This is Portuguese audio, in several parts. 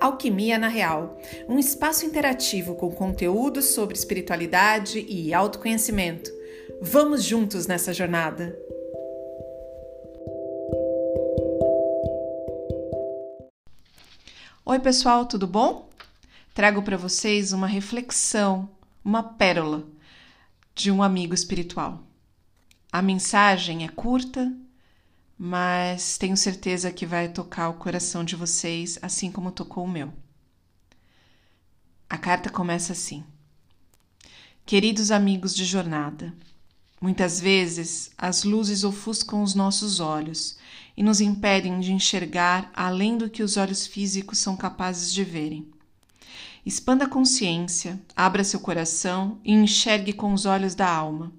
Alquimia na Real, um espaço interativo com conteúdos sobre espiritualidade e autoconhecimento. Vamos juntos nessa jornada! Oi, pessoal, tudo bom? Trago para vocês uma reflexão, uma pérola de um amigo espiritual. A mensagem é curta, mas tenho certeza que vai tocar o coração de vocês, assim como tocou o meu. A carta começa assim: Queridos amigos de jornada, muitas vezes as luzes ofuscam os nossos olhos e nos impedem de enxergar além do que os olhos físicos são capazes de verem. Expanda a consciência, abra seu coração e enxergue com os olhos da alma.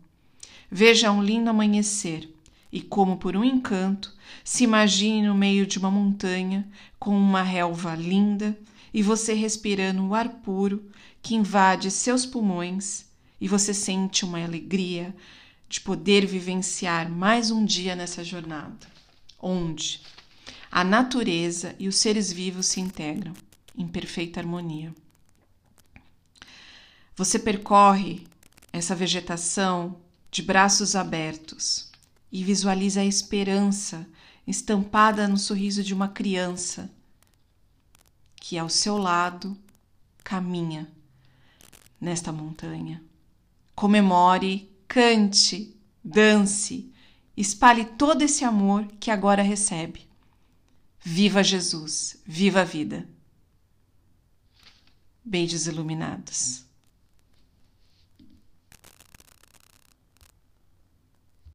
Veja um lindo amanhecer e, como por um encanto, se imagine no meio de uma montanha com uma relva linda e você respirando o ar puro que invade seus pulmões e você sente uma alegria de poder vivenciar mais um dia nessa jornada, onde a natureza e os seres vivos se integram em perfeita harmonia. Você percorre essa vegetação de braços abertos e visualiza a esperança estampada no sorriso de uma criança que ao seu lado caminha nesta montanha. Comemore, cante, dance, espalhe todo esse amor que agora recebe. Viva Jesus, viva a vida. Beijos iluminados.